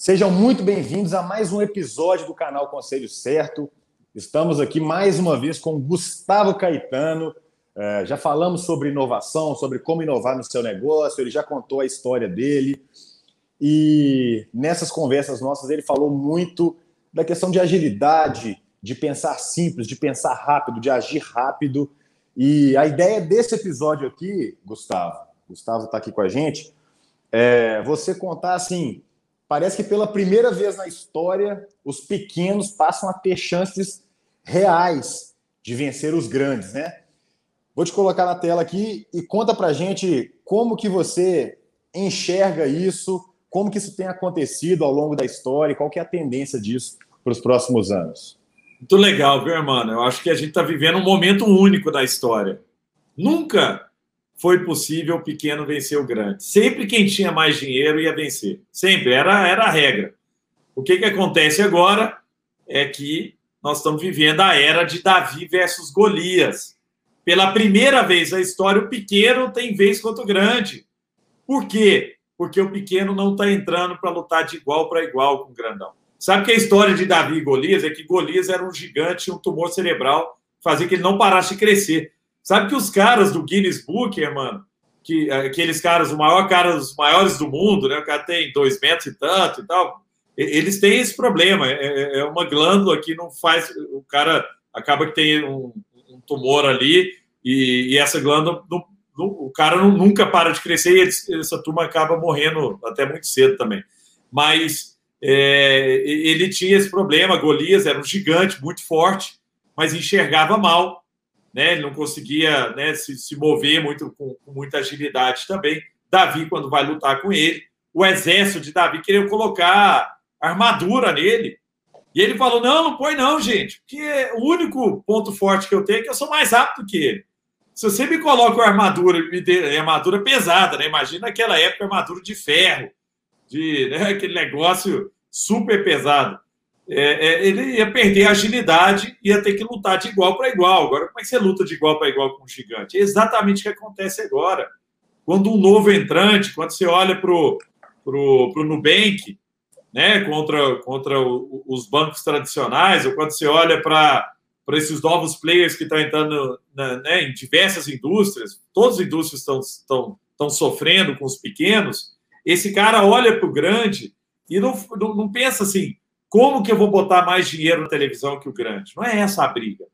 Sejam muito bem-vindos a mais um episódio do canal Conselho Certo. Estamos aqui mais uma vez com Gustavo Caetano. É, já falamos sobre inovação, sobre como inovar no seu negócio, ele já contou a história dele. E nessas conversas nossas ele falou muito da questão de agilidade, de pensar simples, de pensar rápido, de agir rápido. E a ideia desse episódio aqui, Gustavo, Gustavo está aqui com a gente, é você contar assim parece que pela primeira vez na história, os pequenos passam a ter chances reais de vencer os grandes, né? Vou te colocar na tela aqui e conta pra gente como que você enxerga isso, como que isso tem acontecido ao longo da história, qual que é a tendência disso para os próximos anos. Muito legal, viu, irmão? Eu acho que a gente está vivendo um momento único da história. Nunca foi possível o pequeno vencer o grande. Sempre quem tinha mais dinheiro ia vencer. Sempre, era, era a regra. O que, que acontece agora é que nós estamos vivendo a era de Davi versus Golias. Pela primeira vez na história, o pequeno tem vez contra o grande. Por quê? Porque o pequeno não está entrando para lutar de igual para igual com o grandão. Sabe que a história de Davi e Golias é que Golias era um gigante, um tumor cerebral, fazia que ele não parasse de crescer. Sabe que os caras do Guinness Book, mano, que aqueles caras, o maior cara dos maiores do mundo, né? O cara tem dois metros e tanto e tal. Eles têm esse problema. É, é, é uma glândula que não faz. O cara acaba que tem um, um tumor ali e, e essa glândula, no, no, o cara não, nunca para de crescer e essa turma acaba morrendo até muito cedo também. Mas é, ele tinha esse problema. Golias era um gigante muito forte, mas enxergava mal né? Ele não conseguia né, se, se mover muito com, com, muita agilidade também. Davi, quando vai lutar com ele, o exército de Davi queria colocar armadura nele. E ele falou: não, não põe, não, gente, porque o único ponto forte que eu tenho é que eu sou mais rápido que ele. Se você me coloca uma armadura, me dê, armadura pesada, né? Imagina aquela época armadura de ferro, de né, aquele negócio super pesado é, é, ele ia perder a agilidade, ia ter que lutar de igual para igual. Agora, como é que você luta de igual para igual com um gigante? É exatamente o que acontece agora. Quando um novo entrante, quando você olha para o pro, pro Nubank, né, contra, contra os bancos tradicionais, ou quando você olha para esses novos players que estão entrando na, né, em diversas indústrias, todas as indústrias estão, estão, estão sofrendo com os pequenos, esse cara olha para o grande e não, não, não pensa assim, como que eu vou botar mais dinheiro na televisão que o grande? Não é essa a briga.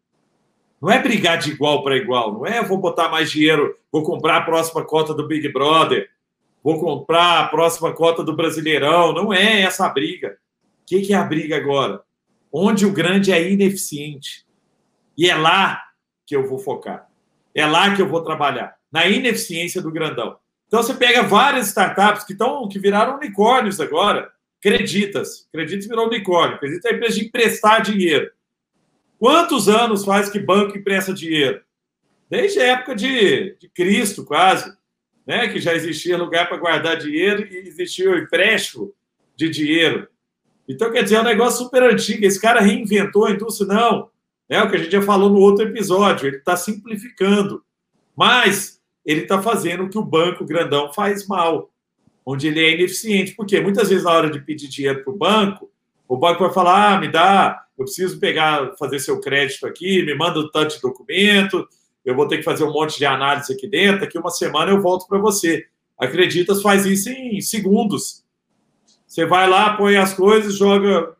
Não é brigar de igual para igual. Não é vou botar mais dinheiro, vou comprar a próxima cota do Big Brother, vou comprar a próxima cota do Brasileirão. Não é essa a briga. O que, que é a briga agora? Onde o grande é ineficiente. E é lá que eu vou focar. É lá que eu vou trabalhar. Na ineficiência do grandão. Então você pega várias startups que, estão, que viraram unicórnios agora Creditas. Creditas virou unicórnio. Creditas é a empresa de emprestar dinheiro. Quantos anos faz que banco empresta dinheiro? Desde a época de, de Cristo, quase. Né? Que já existia lugar para guardar dinheiro e existia o empréstimo de dinheiro. Então, quer dizer, é um negócio super antigo. Esse cara reinventou a indústria, não. É o que a gente já falou no outro episódio. Ele está simplificando. Mas ele está fazendo o que o banco grandão faz mal onde ele é ineficiente. Porque muitas vezes, na hora de pedir dinheiro para o banco, o banco vai falar: ah, me dá, eu preciso pegar, fazer seu crédito aqui, me manda tanto de documento, eu vou ter que fazer um monte de análise aqui dentro, daqui uma semana eu volto para você. Acreditas faz isso em segundos. Você vai lá, põe as coisas, joga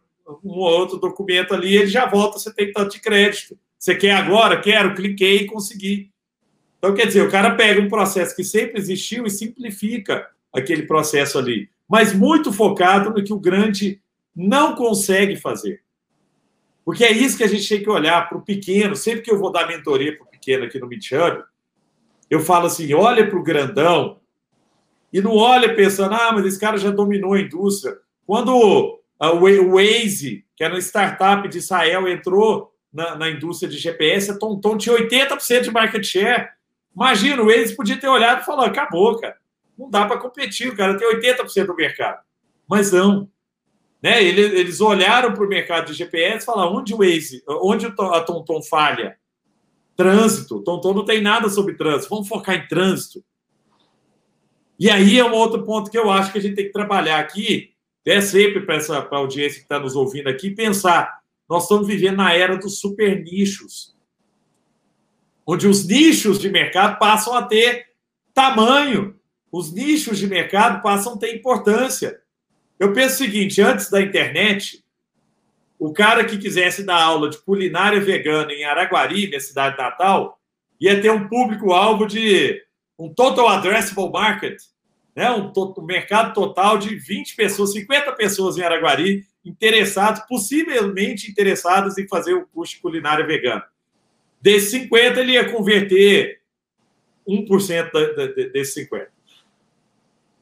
um ou outro documento ali, ele já volta, você tem tanto de crédito. Você quer agora? Quero, cliquei e consegui. Então, quer dizer, o cara pega um processo que sempre existiu e simplifica aquele processo ali, mas muito focado no que o grande não consegue fazer. Porque é isso que a gente tem que olhar para o pequeno. Sempre que eu vou dar mentoria para o pequeno aqui no Meetup, eu falo assim: olha para o grandão e não olha pensando, ah, mas esse cara já dominou a indústria. Quando o Waze, que era uma startup de Israel, entrou na, na indústria de GPS, a Tonton tinha 80% de market share. Imagina, o Waze podia ter olhado e falado: acabou, cara não dá para competir, o cara tem 80% do mercado. Mas não. Né? Eles olharam para o mercado de GPS e falaram: onde o Waze, onde a TomTom falha? Trânsito. TomTom não tem nada sobre trânsito. Vamos focar em trânsito. E aí é um outro ponto que eu acho que a gente tem que trabalhar aqui, é sempre para essa pra audiência que está nos ouvindo aqui, pensar: nós estamos vivendo na era dos super nichos, onde os nichos de mercado passam a ter tamanho, os nichos de mercado passam a ter importância. Eu penso o seguinte: antes da internet, o cara que quisesse dar aula de culinária vegana em Araguari, minha cidade natal, ia ter um público-alvo de um total addressable market, né? um, um mercado total de 20 pessoas, 50 pessoas em Araguari interessados, possivelmente interessados em fazer o curso de culinária vegana. Desses 50, ele ia converter 1% desses 50.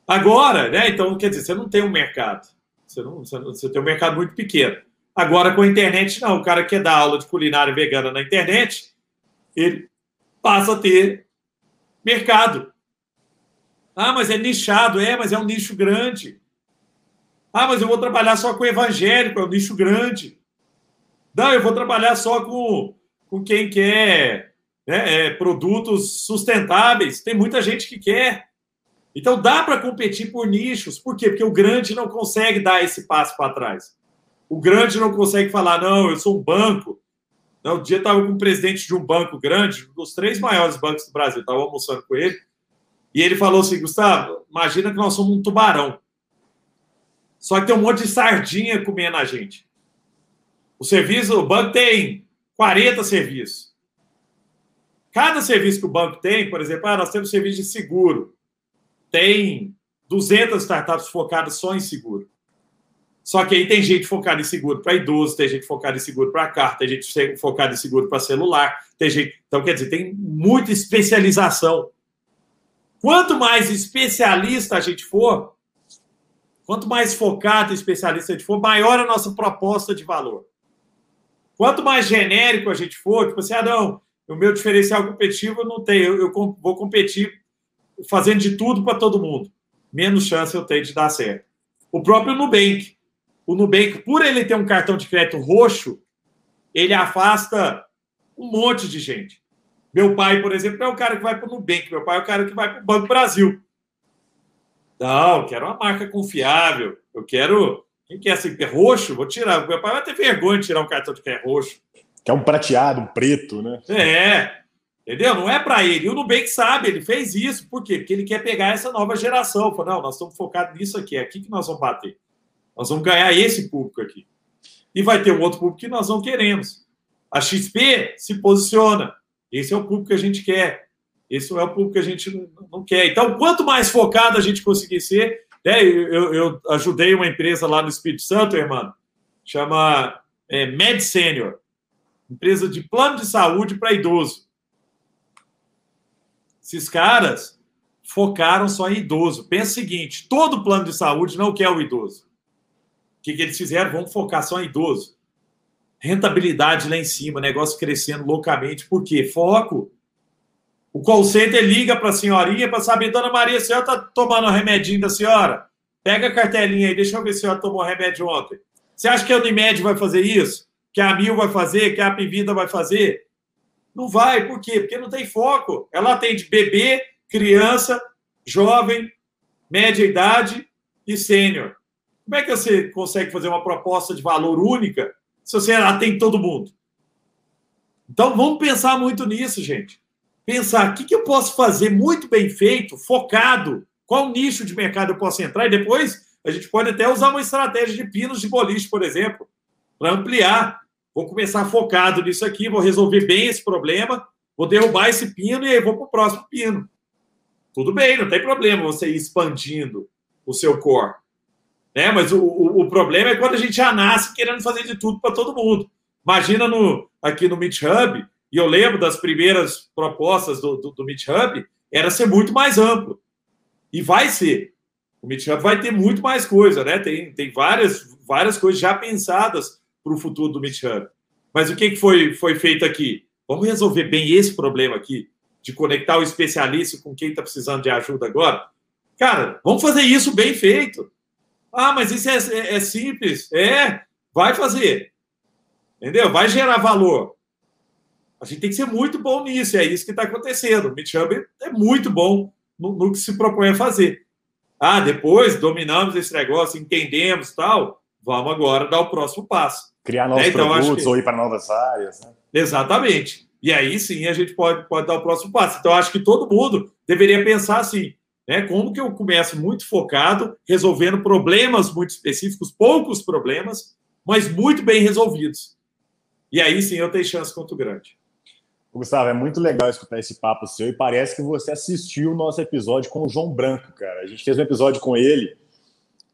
Agora, né? Então, quer dizer, você não tem um mercado. Você, não, você, você tem um mercado muito pequeno. Agora, com a internet, não. O cara que quer dar aula de culinária vegana na internet, ele passa a ter mercado. Ah, mas é nichado. É, mas é um nicho grande. Ah, mas eu vou trabalhar só com evangélico, é um nicho grande. Não, eu vou trabalhar só com, com quem quer né, é, produtos sustentáveis. Tem muita gente que quer. Então dá para competir por nichos. Por quê? Porque o grande não consegue dar esse passo para trás. O grande não consegue falar, não, eu sou um banco. Não, um dia estava com o presidente de um banco grande, um dos três maiores bancos do Brasil, estava almoçando com ele, e ele falou assim: Gustavo, imagina que nós somos um tubarão. Só que tem um monte de sardinha comendo a gente. O serviço, o banco tem 40 serviços. Cada serviço que o banco tem, por exemplo, ah, nós temos serviço de seguro. Tem 200 startups focadas só em seguro. Só que aí tem gente focada em seguro para idoso, tem gente focada em seguro para carro, tem gente focada em seguro para celular, tem gente. Então, quer dizer, tem muita especialização. Quanto mais especialista a gente for, quanto mais focado e especialista a gente for, maior a nossa proposta de valor. Quanto mais genérico a gente for, tipo assim, ah, não, o meu diferencial competitivo não tem, eu, eu vou competir fazendo de tudo para todo mundo. Menos chance eu tenho de dar certo. O próprio Nubank o Nubank, por ele ter um cartão de crédito roxo, ele afasta um monte de gente. Meu pai, por exemplo, é o cara que vai para o Nubank, meu pai é o cara que vai para o Banco Brasil. Não, eu quero uma marca confiável, eu quero. Quem quer ser é roxo? Vou tirar. Meu pai vai ter vergonha de tirar um cartão de crédito roxo. Que é um prateado, um preto, né? É, entendeu? Não é para ele. E o Nubank sabe, ele fez isso. Por quê? Porque ele quer pegar essa nova geração. Falou, não, nós estamos focados nisso aqui, é aqui que nós vamos bater. Nós vamos ganhar esse público aqui. E vai ter um outro público que nós não queremos. A XP se posiciona. Esse é o público que a gente quer. Esse é o público que a gente não quer. Então, quanto mais focado a gente conseguir ser, né, eu, eu ajudei uma empresa lá no Espírito Santo, irmão, chama é, Med Senior, empresa de plano de saúde para idoso. Esses caras focaram só em idoso. Pensa o seguinte: todo plano de saúde não quer o idoso que, que eles fizeram? Vamos focar só em idoso. Rentabilidade lá em cima, negócio crescendo loucamente. Por quê? Foco. O call center liga para a senhorinha para saber, dona Maria, a senhora está tomando o remedinho da senhora? Pega a cartelinha aí, deixa eu ver se a senhora tomou remédio ontem. Você acha que a Unimed vai fazer isso? Que a Mil vai fazer? Que a Apivida vai fazer? Não vai, por quê? Porque não tem foco. Ela atende bebê, criança, jovem, média idade e sênior. Como é que você consegue fazer uma proposta de valor única se você atende todo mundo? Então, vamos pensar muito nisso, gente. Pensar o que, que eu posso fazer muito bem feito, focado, qual nicho de mercado eu posso entrar, e depois a gente pode até usar uma estratégia de pinos de boliche, por exemplo, para ampliar. Vou começar focado nisso aqui, vou resolver bem esse problema, vou derrubar esse pino e aí vou para o próximo pino. Tudo bem, não tem problema você ir expandindo o seu core. Né? Mas o, o, o, problema é quando a gente já nasce querendo fazer de tudo para todo mundo. Imagina no, aqui no Meet Hub, e eu lembro das primeiras propostas do, do, do Meet Hub, era ser muito mais amplo. E vai ser. O Meet Hub vai ter muito mais coisa, né? Tem, tem várias, várias coisas já pensadas para o futuro do Meet Hub. Mas o que, foi, foi feito aqui? Vamos resolver bem esse problema aqui, de conectar o especialista com quem está precisando de ajuda agora? Cara, vamos fazer isso bem feito. Ah, mas isso é, é, é simples. É, vai fazer. Entendeu? Vai gerar valor. A gente tem que ser muito bom nisso, é isso que está acontecendo. O Meetup é muito bom no, no, que se propõe a fazer. Ah, depois dominamos esse negócio, entendemos tal, vamos agora dar o próximo passo. Criar novos né? então, produtos que... ou ir para novas áreas. Né? Exatamente. E aí sim a gente pode, pode dar o próximo passo. Então, acho que todo mundo deveria pensar assim: né? Como que eu começo muito focado, resolvendo problemas muito específicos, poucos problemas, mas muito bem resolvidos. E aí sim eu tenho chance muito grande. Gustavo, é muito legal escutar esse papo seu e parece que você assistiu o nosso episódio com o João Branco, cara. A gente fez um episódio com ele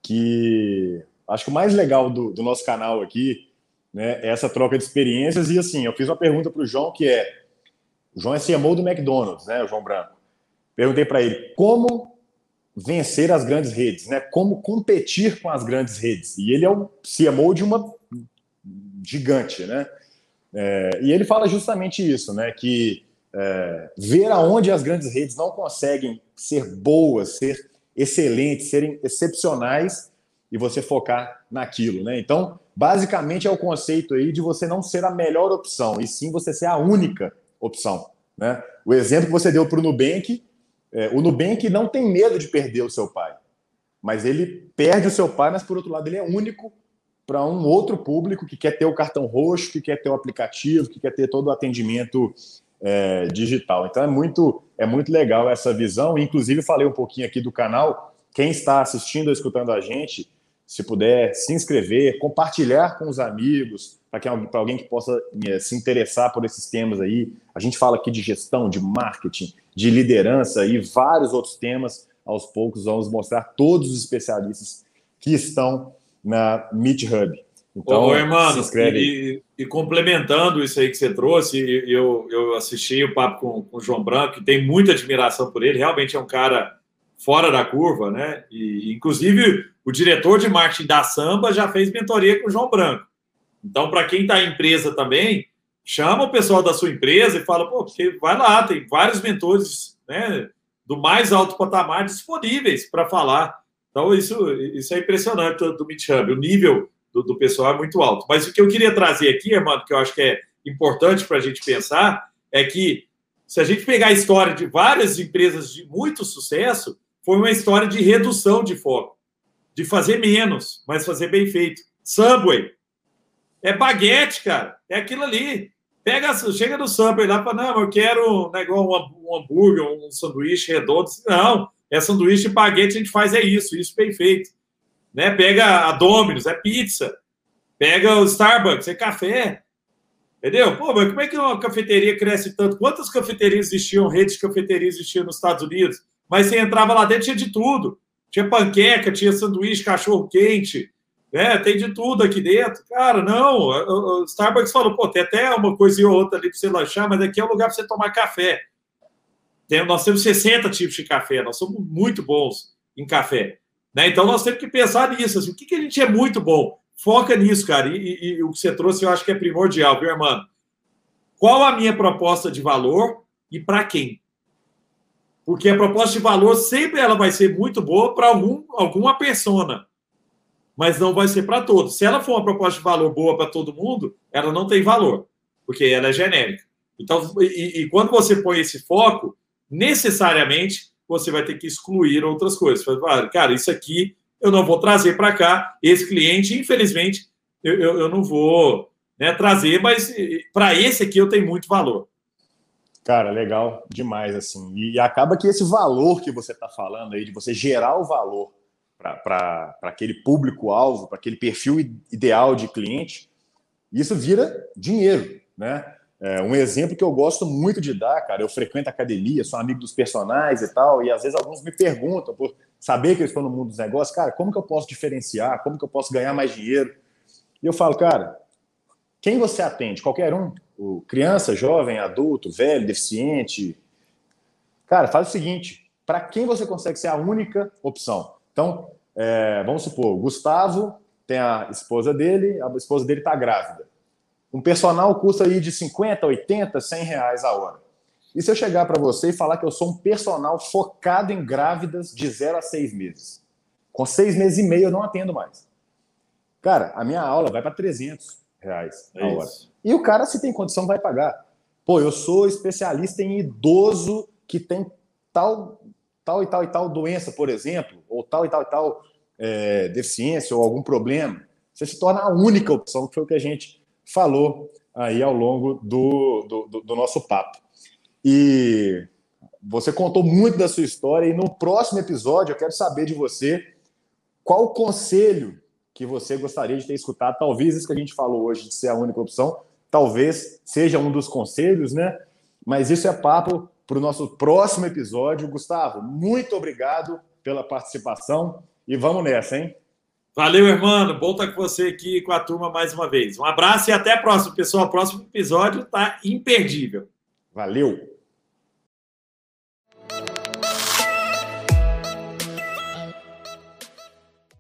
que acho que o mais legal do, do nosso canal aqui né, essa troca de experiências. E assim, eu fiz uma pergunta para o João que é: o João é CMO do McDonald's, né, o João Branco. Perguntei para ele como vencer as grandes redes, né? Como competir com as grandes redes. E ele é o CMO de uma gigante, né? É, e ele fala justamente isso, né? Que é, ver aonde as grandes redes não conseguem ser boas, ser excelentes, serem excepcionais e você focar naquilo, né? Então, basicamente é o conceito aí de você não ser a melhor opção, e sim você ser a única opção, né? O exemplo que você deu para o Nubank, é, o Nubank não tem medo de perder o seu pai, mas ele perde o seu pai, mas por outro lado ele é único para um outro público que quer ter o cartão roxo, que quer ter o aplicativo, que quer ter todo o atendimento é, digital. Então é muito, é muito legal essa visão. Inclusive, falei um pouquinho aqui do canal. Quem está assistindo ou escutando a gente, se puder se inscrever, compartilhar com os amigos, para alguém que possa é, se interessar por esses temas aí. A gente fala aqui de gestão, de marketing, de liderança e vários outros temas. Aos poucos vamos mostrar todos os especialistas que estão na Meet Hub. Então, Ô, irmão, e, e, complementando isso aí que você trouxe, eu, eu assisti o papo com, com o João Branco, que tem muita admiração por ele, realmente é um cara fora da curva, né? E, inclusive, o diretor de marketing da Samba já fez mentoria com o João Branco. Então, para quem está em empresa também, chama o pessoal da sua empresa e fala, pô, porque vai lá, tem vários mentores né, do mais alto patamar disponíveis para falar então, isso, isso é impressionante do MeetHub. O nível do, do, pessoal é muito alto. Mas o que eu queria trazer aqui, irmão, que eu acho que é importante para a gente pensar, é que se a gente pegar a história de várias empresas de muito sucesso, foi uma história de redução de foco, de fazer menos, mas fazer bem feito. Subway é baguete, cara, é aquilo ali. Pega, chega no Subway lá e fala, não, eu quero um, negócio, um hambúrguer, um sanduíche redondo. Não, é sanduíche de baguete, a gente faz é isso, isso bem feito. Né? Pega a Domino's, é pizza. Pega o Starbucks, é café. Entendeu? Pô, mas como é que uma cafeteria cresce tanto? Quantas cafeterias existiam, redes de cafeterias existiam nos Estados Unidos? Mas você entrava lá dentro, tinha de tudo. Tinha panqueca, tinha sanduíche, cachorro quente, né? Tem de tudo aqui dentro. Cara, não. O Starbucks falou, pô, tem até uma coisinha ou outra ali para você lanchar, mas aqui é o lugar para você tomar café. Tem, nós temos 60 tipos de café, nós somos muito bons em café. Né? Então nós temos que pensar nisso. Assim, o que, que a gente é muito bom? Foca nisso, cara. E, e, e, o que você trouxe eu acho que é primordial, viu, irmão? Qual a minha proposta de valor e para quem? Porque a proposta de valor sempre ela vai ser muito boa para algum, alguma persona, mas não vai ser para todos. Se ela for uma proposta de valor boa para todo mundo, ela não tem valor, porque ela é genérica. Então, e, e quando você põe esse foco, necessariamente você vai ter que excluir outras coisas. Cara, isso aqui eu não vou trazer para cá. Esse cliente, infelizmente, eu, eu, eu não vou né, trazer, mas para esse aqui eu tenho muito valor. Cara, legal demais, assim. E acaba que esse valor que você está falando aí, de você gerar o valor para aquele público-alvo, para aquele perfil ideal de cliente, isso vira dinheiro, né? É, um exemplo que eu gosto muito de dar, cara, eu frequento academia, sou amigo dos personagens e tal, e às vezes alguns me perguntam, por saber que eu estou no mundo dos negócios, cara, como que eu posso diferenciar? Como que eu posso ganhar mais dinheiro? E eu falo, cara, quem você atende? Qualquer um? O criança, jovem, adulto, velho, deficiente? Cara, faz o seguinte: para quem você consegue ser a única opção? Então, é, vamos supor, Gustavo tem a esposa dele, a esposa dele está grávida. Um personal custa aí de 50, 80, 100 reais a hora. E se eu chegar para você e falar que eu sou um personal focado em grávidas de 0 a 6 meses? Com seis meses e meio eu não atendo mais. Cara, a minha aula vai para 300 reais a é hora. E o cara, se tem condição, vai pagar. Pô, eu sou especialista em idoso que tem tal, tal e tal e tal doença, por exemplo, ou tal e tal e tal é, deficiência ou algum problema, você se torna a única opção, que foi o que a gente falou aí ao longo do, do, do nosso papo. E você contou muito da sua história e no próximo episódio eu quero saber de você qual o conselho que você gostaria de ter escutado. Talvez isso que a gente falou hoje de ser a única opção, talvez seja um dos conselhos, né? Mas isso é papo para o nosso próximo episódio. Gustavo, muito obrigado pela participação e vamos nessa, hein? Valeu, irmão. Bom estar com você aqui com a turma mais uma vez. Um abraço e até a próxima, pessoal. O próximo episódio está imperdível. Valeu!